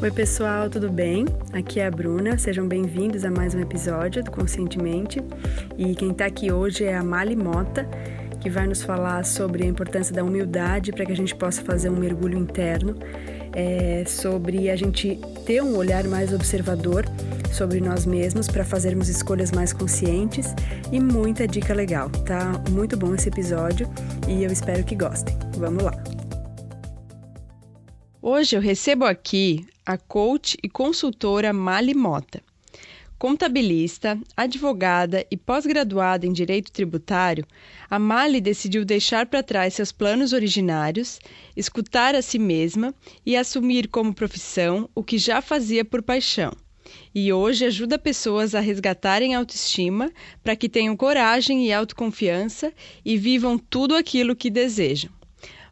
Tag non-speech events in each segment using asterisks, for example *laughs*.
Oi, pessoal, tudo bem? Aqui é a Bruna, sejam bem-vindos a mais um episódio do Conscientemente. E quem está aqui hoje é a Mali Mota, que vai nos falar sobre a importância da humildade para que a gente possa fazer um mergulho interno, é, sobre a gente ter um olhar mais observador sobre nós mesmos para fazermos escolhas mais conscientes e muita dica legal. Tá muito bom esse episódio e eu espero que gostem. Vamos lá! Hoje eu recebo aqui a coach e consultora Mali Mota. Contabilista, advogada e pós-graduada em Direito Tributário, a Mali decidiu deixar para trás seus planos originários, escutar a si mesma e assumir como profissão o que já fazia por paixão. E hoje ajuda pessoas a resgatarem a autoestima para que tenham coragem e autoconfiança e vivam tudo aquilo que desejam.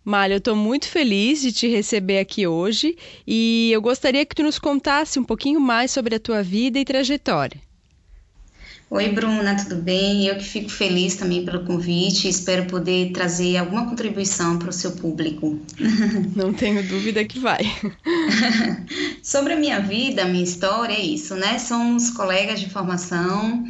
Malha, eu estou muito feliz de te receber aqui hoje e eu gostaria que tu nos contasse um pouquinho mais sobre a tua vida e trajetória. Oi, Bruna, tudo bem? Eu que fico feliz também pelo convite e espero poder trazer alguma contribuição para o seu público. *laughs* Não tenho dúvida que vai. *laughs* Sobre a minha vida, a minha história, é isso, né? Somos colegas de formação.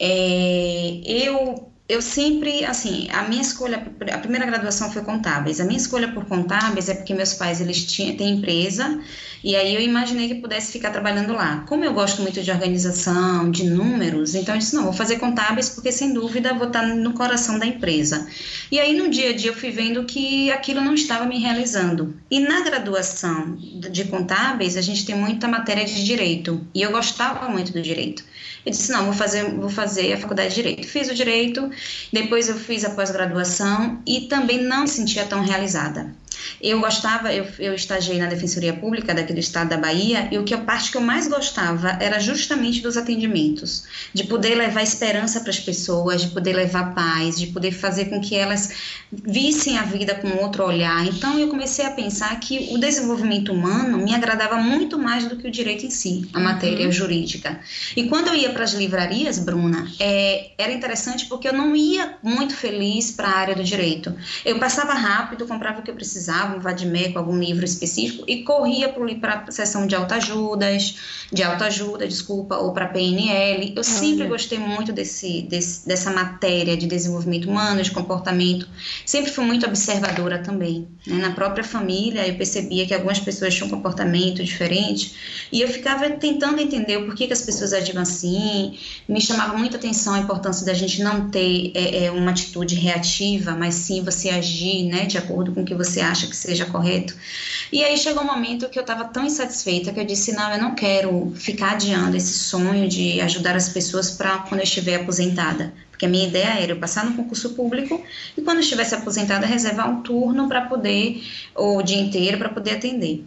É, eu eu sempre, assim, a minha escolha, a primeira graduação foi contábeis. A minha escolha por contábeis é porque meus pais, eles tinham, têm empresa, e aí eu imaginei que pudesse ficar trabalhando lá. Como eu gosto muito de organização, de números, então eu disse, não, vou fazer contábeis porque, sem dúvida, vou estar no coração da empresa. E aí, no dia a dia, eu fui vendo que aquilo não estava me realizando. E na graduação de contábeis, a gente tem muita matéria de direito, e eu gostava muito do direito. Eu disse, não, vou fazer, vou fazer a faculdade de Direito. Fiz o Direito, depois eu fiz a pós-graduação e também não me sentia tão realizada. Eu gostava, eu, eu estagiei na Defensoria Pública daqui do estado da Bahia e o que a parte que eu mais gostava era justamente dos atendimentos, de poder levar esperança para as pessoas, de poder levar paz, de poder fazer com que elas vissem a vida com outro olhar. Então eu comecei a pensar que o desenvolvimento humano me agradava muito mais do que o direito em si, a matéria uhum. jurídica. E quando eu ia para as livrarias, Bruna, é, era interessante porque eu não ia muito feliz para a área do direito. Eu passava rápido, comprava o que eu precisava precisava, um vademecum, algum livro específico, e corria para a sessão de autoajudas, de autoajuda, desculpa, ou para PNL. Eu sempre gostei muito desse, desse, dessa matéria de desenvolvimento humano, de comportamento. Sempre fui muito observadora também. Né? Na própria família, eu percebia que algumas pessoas tinham um comportamento diferente, e eu ficava tentando entender o porquê que as pessoas agiam assim. Me chamava muita atenção a importância da gente não ter é, é, uma atitude reativa, mas sim você agir né, de acordo com o que você acha que seja correto. E aí chegou um momento que eu estava tão insatisfeita que eu disse: não, eu não quero ficar adiando esse sonho de ajudar as pessoas para quando eu estiver aposentada. Porque a minha ideia era eu passar no concurso público e quando eu estivesse aposentada, reservar um turno para poder, ou o dia inteiro, para poder atender.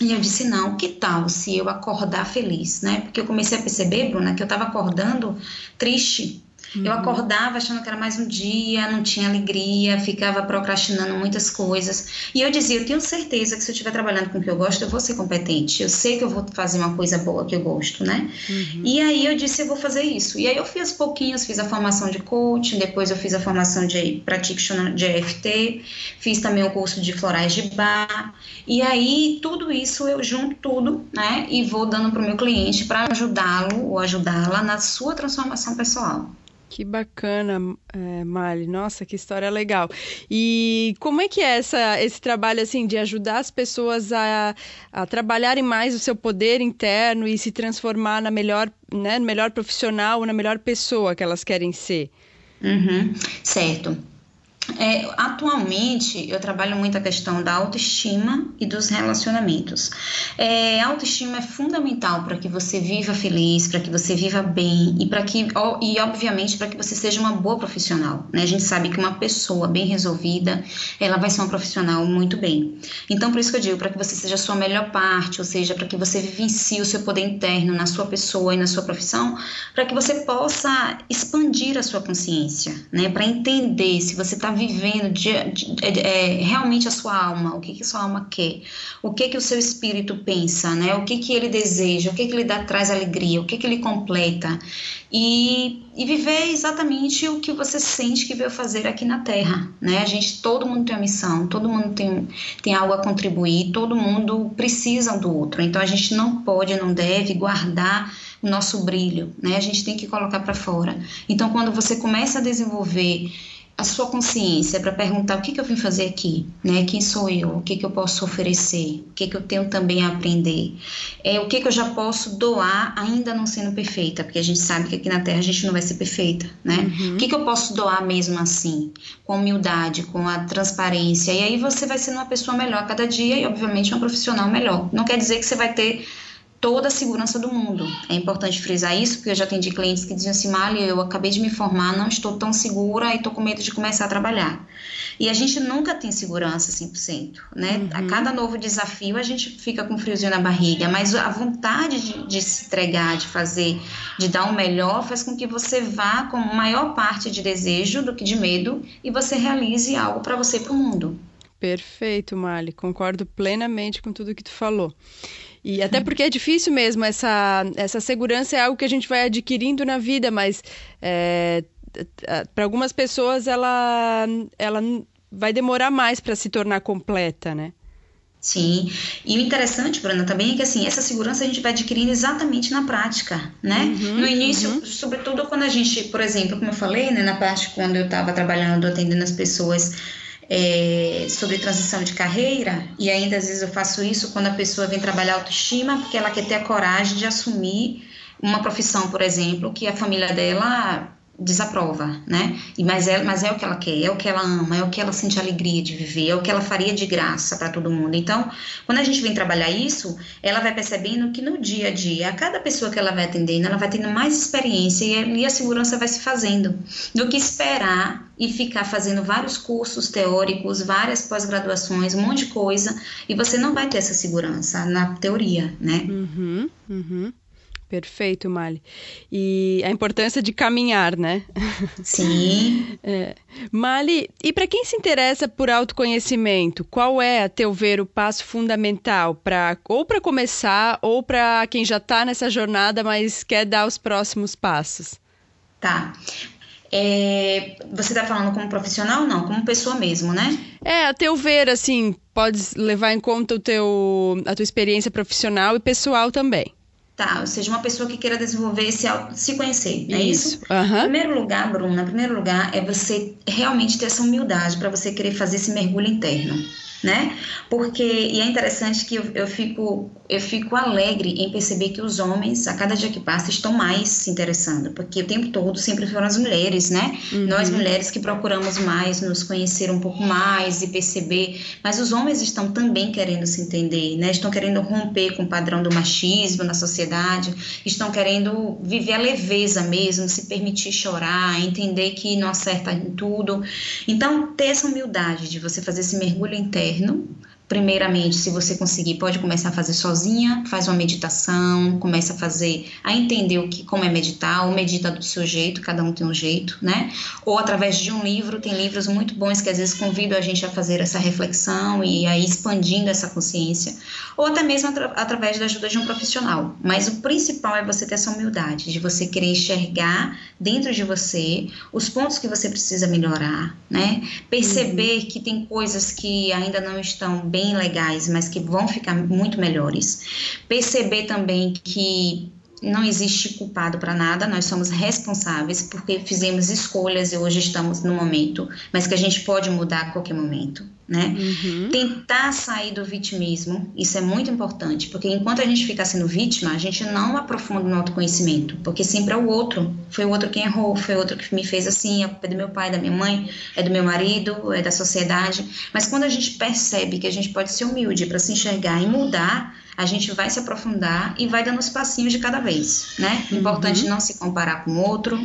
E eu disse, não, que tal se eu acordar feliz, né? Porque eu comecei a perceber, Bruna, que eu estava acordando triste, Uhum. Eu acordava achando que era mais um dia, não tinha alegria, ficava procrastinando muitas coisas. E eu dizia, eu tenho certeza que se eu estiver trabalhando com o que eu gosto, eu vou ser competente. Eu sei que eu vou fazer uma coisa boa que eu gosto, né? Uhum. E aí eu disse, eu vou fazer isso. E aí eu fiz pouquinhos, fiz a formação de coaching, depois eu fiz a formação de practitioner de EFT, fiz também o curso de florais de bar. E aí tudo isso eu junto tudo, né? E vou dando para o meu cliente para ajudá-lo ou ajudá-la na sua transformação pessoal. Que bacana, é, Mali. Nossa, que história legal. E como é que é essa, esse trabalho assim de ajudar as pessoas a, a trabalharem mais o seu poder interno e se transformar na melhor, né, melhor profissional, na melhor pessoa que elas querem ser? Uhum, certo. É, atualmente, eu trabalho muito a questão da autoestima e dos relacionamentos. É, a autoestima é fundamental para que você viva feliz, para que você viva bem e para que e obviamente para que você seja uma boa profissional. Né? A gente sabe que uma pessoa bem resolvida, ela vai ser uma profissional muito bem. Então, por isso que eu digo, para que você seja a sua melhor parte, ou seja, para que você vivencie o seu poder interno na sua pessoa e na sua profissão, para que você possa expandir a sua consciência, né? Para entender se você está vivendo de, de, de, é, realmente a sua alma, o que, que sua alma quer, o que que o seu espírito pensa, né? O que que ele deseja, o que que ele dá, traz alegria, o que que ele completa e, e viver exatamente o que você sente que veio fazer aqui na Terra, né? A gente, todo mundo tem uma missão, todo mundo tem, tem algo a contribuir, todo mundo precisa do outro, então a gente não pode, não deve guardar o nosso brilho, né? A gente tem que colocar para fora. Então, quando você começa a desenvolver a sua consciência para perguntar o que, que eu vim fazer aqui, né? Quem sou eu? O que, que eu posso oferecer? O que, que eu tenho também a aprender? É, o que, que eu já posso doar ainda não sendo perfeita? Porque a gente sabe que aqui na Terra a gente não vai ser perfeita, né? Uhum. O que, que eu posso doar mesmo assim? Com humildade, com a transparência. E aí você vai sendo uma pessoa melhor a cada dia e, obviamente, uma profissional melhor. Não quer dizer que você vai ter toda a segurança do mundo. É importante frisar isso, porque eu já atendi clientes que diziam assim, Mali, eu acabei de me formar, não estou tão segura e estou com medo de começar a trabalhar. E a gente nunca tem segurança 100%, né? Uhum. A cada novo desafio a gente fica com um friozinho na barriga, mas a vontade de, de se entregar, de fazer, de dar o um melhor, faz com que você vá com maior parte de desejo do que de medo e você realize algo para você e para o mundo. Perfeito, Mali. Concordo plenamente com tudo que tu falou. E até porque é difícil mesmo, essa, essa segurança é algo que a gente vai adquirindo na vida, mas é, para algumas pessoas ela, ela vai demorar mais para se tornar completa, né? Sim, e o interessante, Bruna, também é que assim, essa segurança a gente vai adquirindo exatamente na prática, né? Uhum, no início, uhum. sobretudo quando a gente, por exemplo, como eu falei, né, na parte quando eu estava trabalhando, atendendo as pessoas é, sobre transição de carreira, e ainda às vezes eu faço isso quando a pessoa vem trabalhar autoestima, porque ela quer ter a coragem de assumir uma profissão, por exemplo, que a família dela desaprova, né? E mas é, mas é o que ela quer, é o que ela ama, é o que ela sente alegria de viver, é o que ela faria de graça para todo mundo. Então, quando a gente vem trabalhar isso, ela vai percebendo que no dia a dia, a cada pessoa que ela vai atendendo, ela vai tendo mais experiência e, a segurança vai se fazendo, do que esperar e ficar fazendo vários cursos teóricos, várias pós-graduações, um monte de coisa, e você não vai ter essa segurança na teoria, né? Uhum, uhum. Perfeito, Mali. E a importância de caminhar, né? Sim. *laughs* É. Mali, e para quem se interessa por autoconhecimento, qual é, a teu ver, o passo fundamental para ou para começar ou para quem já está nessa jornada, mas quer dar os próximos passos? Tá. É, você está falando como profissional não, como pessoa mesmo, né? É, a teu ver, assim, pode levar em conta o teu, a tua experiência profissional e pessoal também. Tá, ou seja, uma pessoa que queira desenvolver esse se conhecer, é isso? isso? Uhum. Em primeiro lugar, Bruna, em primeiro lugar é você realmente ter essa humildade para você querer fazer esse mergulho interno né? Porque e é interessante que eu, eu, fico eu fico alegre em perceber que os homens a cada dia que passa estão mais se interessando, porque o tempo todo sempre foram as mulheres, né? Uhum. Nós mulheres que procuramos mais nos conhecer um pouco mais e perceber, mas os homens estão também querendo se entender, né? Estão querendo romper com o padrão do machismo na sociedade, estão querendo viver a leveza mesmo, se permitir chorar, entender que não acerta em tudo. Então, ter essa humildade de você fazer esse mergulho interno interno Primeiramente, se você conseguir, pode começar a fazer sozinha, faz uma meditação, começa a fazer, a entender o que, como é meditar, ou medita do seu jeito, cada um tem um jeito, né? Ou através de um livro, tem livros muito bons que às vezes convidam a gente a fazer essa reflexão e aí expandindo essa consciência, ou até mesmo atra através da ajuda de um profissional. Mas o principal é você ter essa humildade, de você querer enxergar dentro de você os pontos que você precisa melhorar, né? Perceber uhum. que tem coisas que ainda não estão bem bem legais, mas que vão ficar muito melhores. Perceber também que não existe culpado para nada, nós somos responsáveis porque fizemos escolhas e hoje estamos no momento, mas que a gente pode mudar a qualquer momento, né? Uhum. Tentar sair do vitimismo, isso é muito importante, porque enquanto a gente fica sendo vítima, a gente não aprofunda no autoconhecimento, porque sempre é o outro, foi o outro quem errou, foi o outro que me fez assim, a culpa é do meu pai, da minha mãe, é do meu marido, é da sociedade, mas quando a gente percebe que a gente pode ser humilde para se enxergar e mudar, a gente vai se aprofundar e vai dando os passinhos de cada vez, né? Uhum. Importante uhum. não se comparar com outro,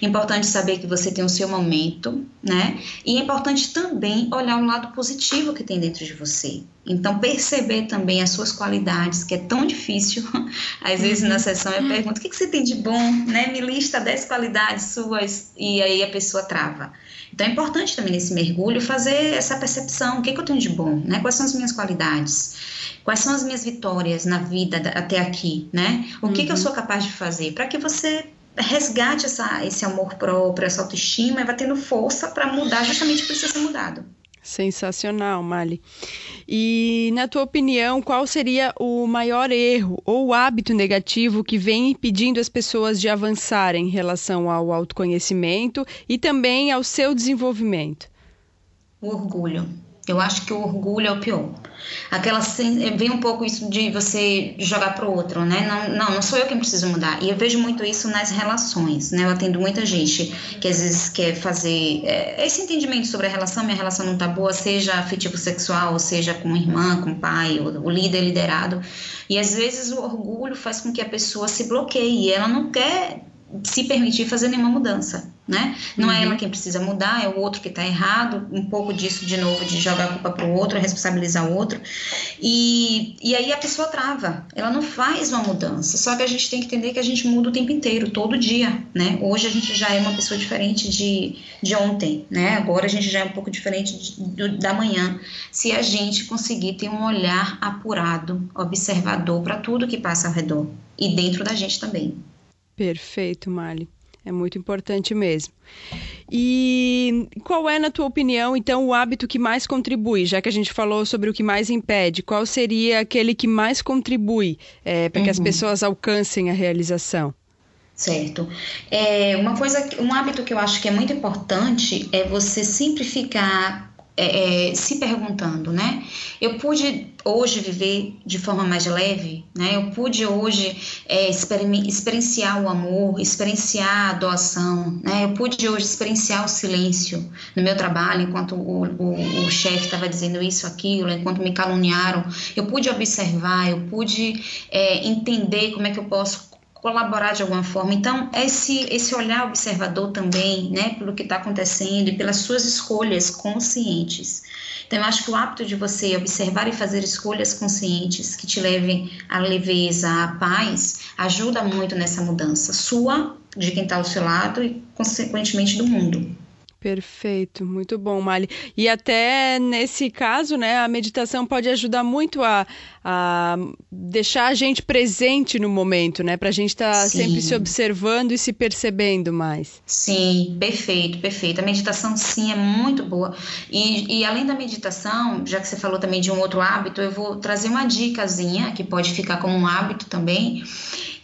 importante saber que você tem o seu momento, né? E é importante também olhar o lado positivo que tem dentro de você. Então, perceber também as suas qualidades, que é tão difícil. *laughs* Às vezes, na sessão, eu pergunto: o que, que você tem de bom? Né? Me lista 10 qualidades suas e aí a pessoa trava. Então é importante também nesse mergulho fazer essa percepção, o que, que eu tenho de bom, né? Quais são as minhas qualidades? Quais são as minhas vitórias na vida até aqui, né? O que, uhum. que eu uhum. sou capaz de fazer? Para que você resgate essa, esse amor próprio, essa autoestima e vai tendo força para mudar justamente o que precisa ser mudado. Sensacional, Mali. E, na tua opinião, qual seria o maior erro ou hábito negativo que vem impedindo as pessoas de avançarem em relação ao autoconhecimento e também ao seu desenvolvimento? O orgulho. Eu acho que o orgulho é o pior. Aquela vem um pouco isso de você jogar para o outro, né? Não, não, não sou eu quem preciso mudar. E eu vejo muito isso nas relações, né? Eu atendo muita gente que às vezes quer fazer é, esse entendimento sobre a relação, minha relação não tá boa, seja afetivo sexual, seja com irmã, com pai, o, o líder liderado. E às vezes o orgulho faz com que a pessoa se bloqueie. E ela não quer se permitir fazer nenhuma mudança, né? Não uhum. é ela quem precisa mudar, é o outro que está errado, um pouco disso de novo, de jogar a culpa para o outro, responsabilizar o outro, e, e aí a pessoa trava, ela não faz uma mudança, só que a gente tem que entender que a gente muda o tempo inteiro, todo dia, né? Hoje a gente já é uma pessoa diferente de, de ontem, né? Agora a gente já é um pouco diferente de, de, da manhã, se a gente conseguir ter um olhar apurado, observador para tudo que passa ao redor, e dentro da gente também. Perfeito, Mali. É muito importante mesmo. E qual é, na tua opinião, então, o hábito que mais contribui? Já que a gente falou sobre o que mais impede, qual seria aquele que mais contribui é, para uhum. que as uhum. pessoas alcancem a realização? Certo. É, uma coisa, um hábito que eu acho que é muito importante é você sempre ficar é, é, se perguntando, né? Eu pude hoje viver de forma mais leve, né? Eu pude hoje é, experienciar o amor, experienciar a doação, né? Eu pude hoje experienciar o silêncio no meu trabalho, enquanto o, o, o chefe estava dizendo isso, aquilo, enquanto me caluniaram. Eu pude observar, eu pude é, entender como é que eu posso colaborar de alguma forma. Então, esse, esse olhar observador também, né, pelo que está acontecendo e pelas suas escolhas conscientes. Então, eu acho que o hábito de você observar e fazer escolhas conscientes que te levem à leveza, à paz, ajuda muito nessa mudança sua, de quem está ao seu lado e, consequentemente, do mundo. Perfeito, muito bom, Mali. E até nesse caso, né, a meditação pode ajudar muito a, a deixar a gente presente no momento, né, para a gente estar tá sempre se observando e se percebendo mais. Sim, perfeito, perfeito. A meditação, sim, é muito boa. E, e além da meditação, já que você falou também de um outro hábito, eu vou trazer uma dicasinha que pode ficar como um hábito também,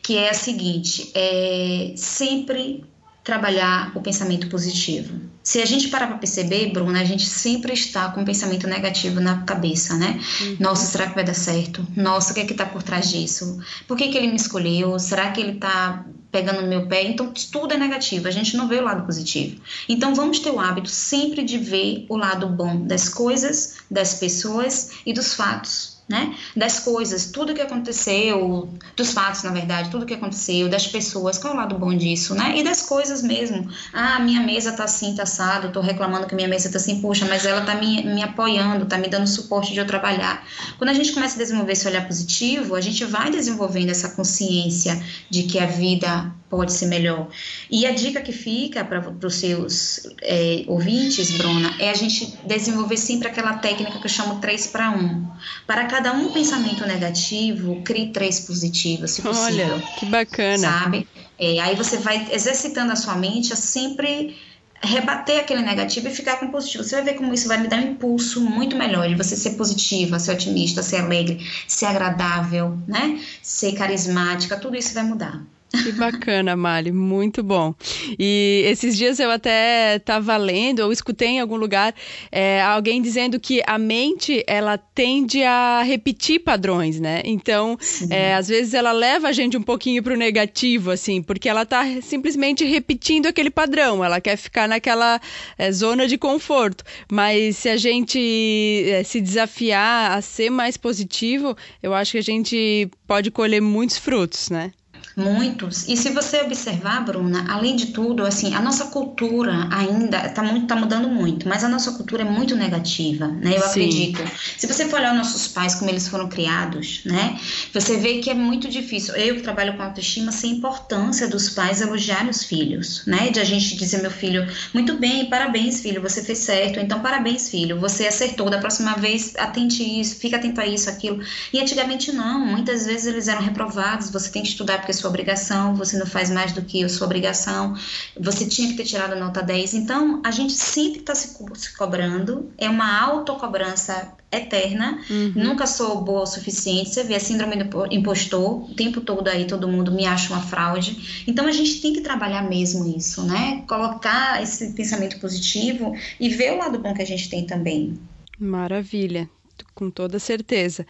que é a seguinte: é sempre trabalhar o pensamento positivo. Se a gente parar para perceber, Bruna, a gente sempre está com um pensamento negativo na cabeça, né? Uhum. Nossa, será que vai dar certo? Nossa, o que é que está por trás disso? Por que, que ele me escolheu? Será que ele está pegando no meu pé? Então, tudo é negativo, a gente não vê o lado positivo. Então, vamos ter o hábito sempre de ver o lado bom das coisas, das pessoas e dos fatos né? Das coisas, tudo que aconteceu, dos fatos, na verdade, tudo que aconteceu, das pessoas, qual é o lado bom disso, né? E das coisas mesmo. Ah, minha mesa tá assim, tá assado, tô reclamando que minha mesa tá assim, puxa, mas ela tá me, me apoiando, tá me dando suporte de eu trabalhar. Quando a gente começa a desenvolver esse olhar positivo, a gente vai desenvolvendo essa consciência de que a vida pode ser melhor. E a dica que fica para os seus é, ouvintes, Bruna, é a gente desenvolver sempre aquela técnica que eu chamo 3 para 1. Para cada um pensamento negativo, crie três positivos, se possível. Olha, que bacana. Sabe? É, aí você vai exercitando a sua mente a sempre rebater aquele negativo e ficar com positivo. Você vai ver como isso vai lhe dar um impulso muito melhor de você ser positiva, ser otimista, ser alegre, ser agradável, né? Ser carismática, tudo isso vai mudar. Que bacana, Mali, muito bom. E esses dias eu até estava lendo ou escutei em algum lugar é, alguém dizendo que a mente ela tende a repetir padrões, né? Então, é, às vezes ela leva a gente um pouquinho para o negativo, assim, porque ela está simplesmente repetindo aquele padrão. Ela quer ficar naquela é, zona de conforto. Mas se a gente é, se desafiar a ser mais positivo, eu acho que a gente pode colher muitos frutos, né? Muitos. E se você observar, Bruna, além de tudo, assim, a nossa cultura ainda está muito, tá mudando muito, mas a nossa cultura é muito negativa, né? Eu Sim. acredito. Se você for olhar nossos pais, como eles foram criados, né? Você vê que é muito difícil. Eu que trabalho com autoestima, sei a importância dos pais elogiarem os filhos, né? De a gente dizer, meu filho, muito bem, parabéns, filho, você fez certo. Então, parabéns, filho, você acertou. Da próxima vez, atente isso, fica atento a isso, aquilo. E antigamente não. Muitas vezes eles eram reprovados. Você tem que estudar porque sua obrigação, você não faz mais do que a sua obrigação, você tinha que ter tirado a nota 10. Então, a gente sempre está se, co se, cobrando, é uma autocobrança eterna, uhum. nunca sou boa o suficiente. Você vê a síndrome do impostor, o tempo todo aí todo mundo me acha uma fraude. Então, a gente tem que trabalhar mesmo isso, né? Colocar esse pensamento positivo e ver o lado bom que a gente tem também. Maravilha com toda certeza.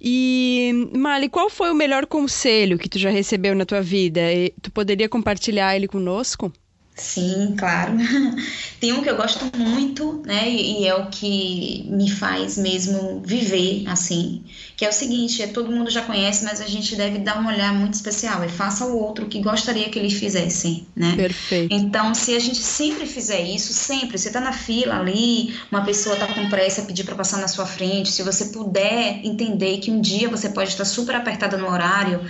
E, Mali, qual foi o melhor conselho que tu já recebeu na tua vida? E tu poderia compartilhar ele conosco? Sim, claro. *laughs* Tem um que eu gosto muito, né? E é o que me faz mesmo viver assim, que é o seguinte: é, todo mundo já conhece, mas a gente deve dar um olhar muito especial. É faça o outro que gostaria que eles fizessem, né? Perfeito. Então, se a gente sempre fizer isso, sempre, você tá na fila ali, uma pessoa tá com pressa, pedir para passar na sua frente, se você puder entender que um dia você pode estar super apertada no horário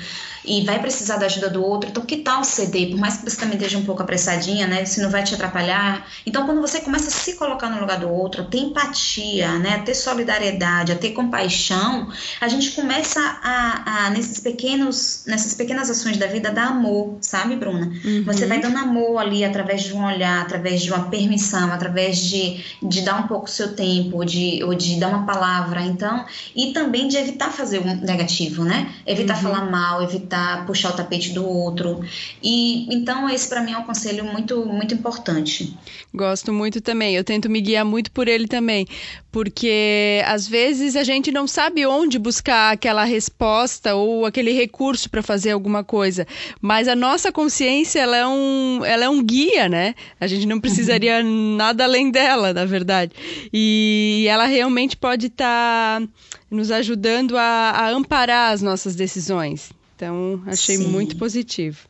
e vai precisar da ajuda do outro, então que tal ceder? Por mais que você também esteja um pouco apressadinha, né? Se não vai te atrapalhar. Então, quando você começa a se colocar no lugar do outro, a ter empatia, né? A ter solidariedade, a ter compaixão, a gente começa a, a nesses pequenos, nessas pequenas ações da vida, dar amor, sabe, Bruna? Uhum. Você vai dando amor ali através de um olhar, através de uma permissão, através de, de dar um pouco o seu tempo, de, ou de dar uma palavra. Então, e também de evitar fazer um negativo, né? Evitar uhum. falar mal, evitar puxar o tapete do outro. E então esse para mim é um conselho muito muito importante. Gosto muito também. Eu tento me guiar muito por ele também, porque às vezes a gente não sabe onde buscar aquela resposta ou aquele recurso para fazer alguma coisa, mas a nossa consciência ela é um, ela é um guia, né? A gente não precisaria uhum. nada além dela, na verdade. E ela realmente pode estar tá nos ajudando a, a amparar as nossas decisões. Então, achei Sim. muito positivo.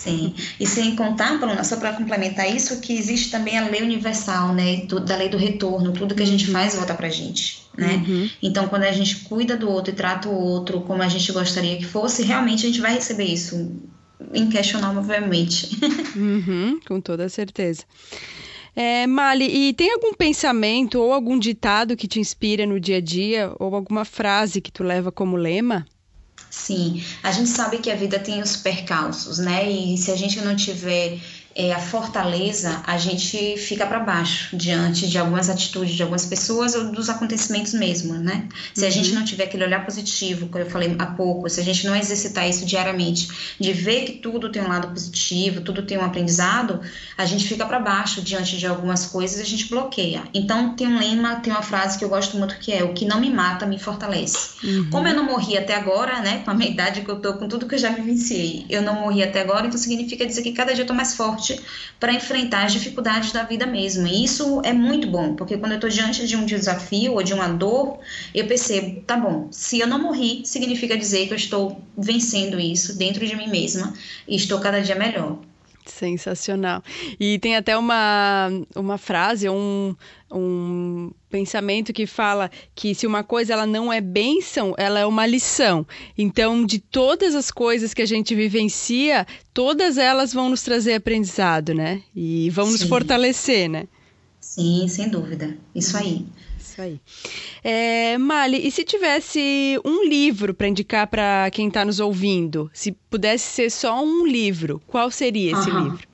Sim, e sem contar, Bruna, só para complementar isso, que existe também a lei universal, né, da lei do retorno, tudo que a gente faz volta para a gente, né? Uhum. Então, quando a gente cuida do outro e trata o outro como a gente gostaria que fosse, realmente a gente vai receber isso, inquestionavelmente. *laughs* Uhum, com toda certeza. É, Mali, e tem algum pensamento ou algum ditado que te inspira no dia a dia, ou alguma frase que tu leva como lema? Sim, a gente sabe que a vida tem os percalços, né? E se a gente não tiver é, a fortaleza, a gente fica para baixo diante de algumas atitudes de algumas pessoas ou dos acontecimentos mesmo, né? Se uhum. a gente não tiver aquele olhar positivo, como eu falei há pouco, se a gente não exercitar isso diariamente, de ver que tudo tem um lado positivo, tudo tem um aprendizado, a gente fica para baixo diante de algumas coisas e a gente bloqueia. Então tem um lema, tem uma frase que eu gosto muito que é: o que não me mata me fortalece. Uhum. Como eu não morri até agora, né? Com a minha idade que eu tô, com tudo que eu já vivenciei, eu não morri até agora, então significa dizer que cada dia eu tô mais forte forte para enfrentar as dificuldades da vida mesmo. E isso é muito bom, porque quando eu estou diante de um desafio ou de uma dor, eu percebo, tá bom, se eu não morri, significa dizer que eu estou vencendo isso dentro de mim mesma e estou cada dia melhor. Sensacional. E tem até uma, uma frase, um, um pensamento que fala que se uma coisa ela não é bênção, ela é uma lição. Então, de todas as coisas que a gente vivencia, todas elas vão nos trazer aprendizado, né? E vão Sim. nos fortalecer, né? Sim, sem dúvida. Isso aí. Isso aí. É, Mali, e se tivesse um livro para indicar para quem está nos ouvindo? Se pudesse ser só um livro, qual seria esse uhum. livro?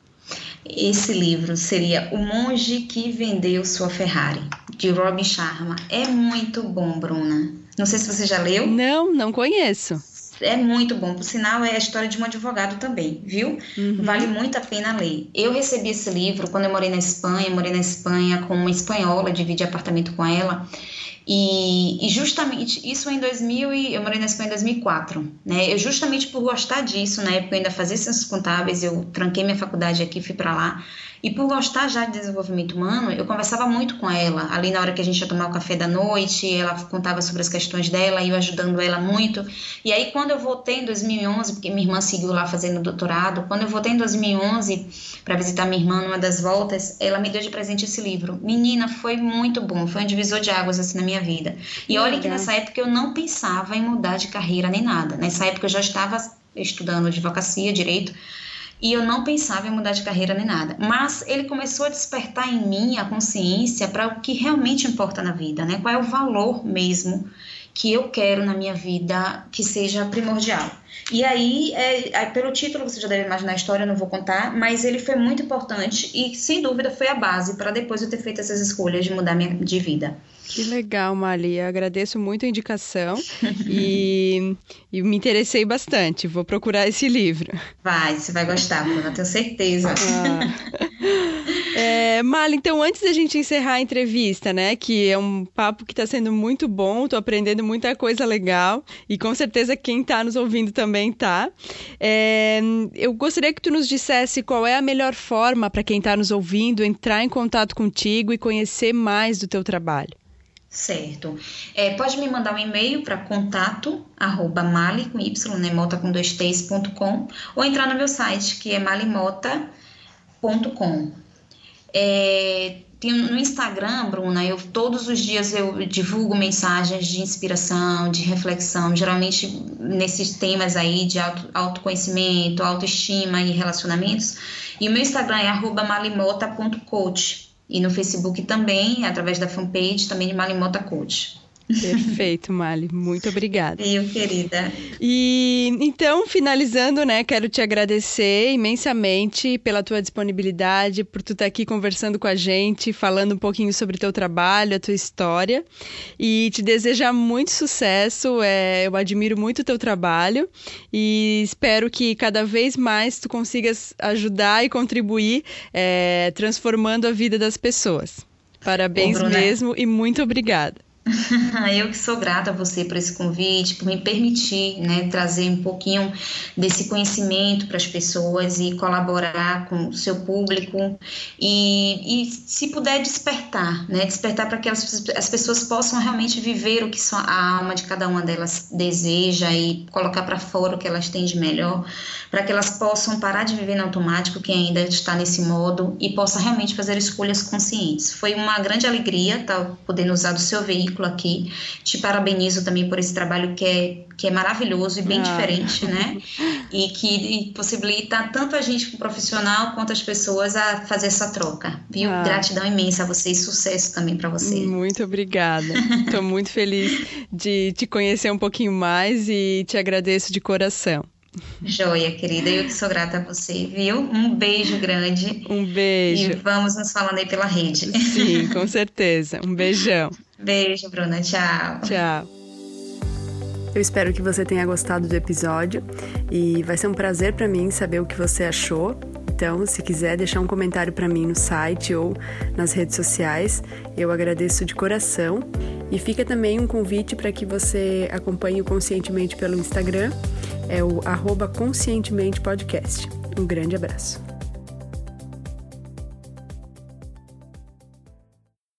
Esse livro seria O Monge que Vendeu Sua Ferrari, de Robin Sharma. É muito bom, Bruna. Não sei se você já leu. Não, não conheço. É muito bom. Por sinal, é a história de um advogado também, viu? Uhum. Vale muito a pena ler. Eu recebi esse livro quando eu morei na Espanha. Morei na Espanha com uma espanhola, dividi apartamento com ela. E, e, justamente isso em 2000 e eu morei na Espanha em 2004, né? Eu justamente por gostar disso, na época eu ainda fazia ciências contábeis, eu tranquei minha faculdade aqui, fui para lá E por gostar já de desenvolvimento humano, eu conversava muito com ela. Ali na hora que a gente ia tomar o café da noite, ela contava sobre as questões dela e eu ajudando ela muito. E aí, quando eu voltei em 2011, porque minha irmã seguiu lá fazendo doutorado, quando eu voltei em 2011 para visitar minha irmã numa das voltas, ela me deu de presente esse livro. Menina, foi muito bom, foi um divisor de águas assim na minha vida. E olha que nessa época eu não pensava em mudar de carreira nem nada. Nessa época eu já estava estudando advocacia, direito e eu não pensava em mudar de carreira nem nada. Mas ele começou a despertar em mim a consciência para o que realmente importa na vida, né? Qual é o valor mesmo que eu quero na minha vida que seja primordial. E aí, é, é, pelo título, você já deve imaginar a história, eu não vou contar, mas ele foi muito importante e, sem dúvida, foi a base para depois eu ter feito essas escolhas de mudar minha, de vida. Que legal, Mali. Eu agradeço muito a indicação *laughs* e, e, me interessei bastante. Vou procurar esse livro. Vai, você vai gostar, Bruna, tenho certeza. Ah. *laughs* *laughs* É, Mali, então antes da gente encerrar a entrevista, né, que é um papo que está sendo muito bom, tô aprendendo muita coisa legal e com certeza quem está nos ouvindo também tá. É, eu gostaria que tu nos dissesse qual é a melhor forma para quem está nos ouvindo entrar em contato contigo e conhecer mais do teu trabalho. Certo. É, pode me mandar um e-mail para contato arroba mali com y, né, mota com dois t's.com ou entrar no meu site que é malimota.com. É, tem, no Instagram, Bruna, eu todos os dias eu divulgo mensagens de inspiração, de reflexão, geralmente nesses temas aí de auto, autoconhecimento, autoestima e relacionamentos. E o meu Instagram é malimota.coach. E no Facebook também, através da fanpage, também de Malimota Coach. Perfeito, Mali. Muito obrigada. Eu, querida. E então, finalizando, né, quero te agradecer imensamente pela tua disponibilidade, por tu estar aqui conversando com a gente, falando um pouquinho sobre o teu trabalho, a tua história. E te desejar muito sucesso. É, eu admiro muito o teu trabalho e espero que cada vez mais tu consigas ajudar e contribuir, é, transformando a vida das pessoas. Parabéns Bom, mesmo e muito obrigada. *laughs* Eu que sou grata a você por esse convite, por me permitir né, trazer um pouquinho desse conhecimento para as pessoas e colaborar com o seu público e, e se puder despertar, né, despertar para que as, as pessoas possam realmente viver o que a alma de cada uma delas deseja e colocar para fora o que elas têm de melhor, para que elas possam parar de viver no automático, que ainda está nesse modo, e possa realmente fazer escolhas conscientes. Foi uma grande alegria estar tá, podendo usar do seu veículo aqui. Te parabenizo também por esse trabalho que é, que é maravilhoso e bem ah. diferente, né? *laughs* E que e possibilita tanto a gente profissional quanto as pessoas a fazer essa troca. Viu? Ah. Gratidão imensa a você e sucesso também para você. Muito obrigada. *laughs* Estou muito feliz de te conhecer um pouquinho mais e te agradeço de coração. Joia, querida. Eu que sou grata a você, viu? Um beijo grande. Um beijo. E vamos nos falando aí pela rede. Sim, *laughs* com certeza. Um beijão. Beijo, Bruna. Tchau. Tchau. Eu espero que você tenha gostado do episódio e vai ser um prazer para mim saber o que você achou. Então, se quiser deixar um comentário para mim no site ou nas redes sociais, eu agradeço de coração. E fica também um convite para que você acompanhe o Conscientemente pelo Instagram, é o arroba Conscientemente Podcast. Um grande abraço.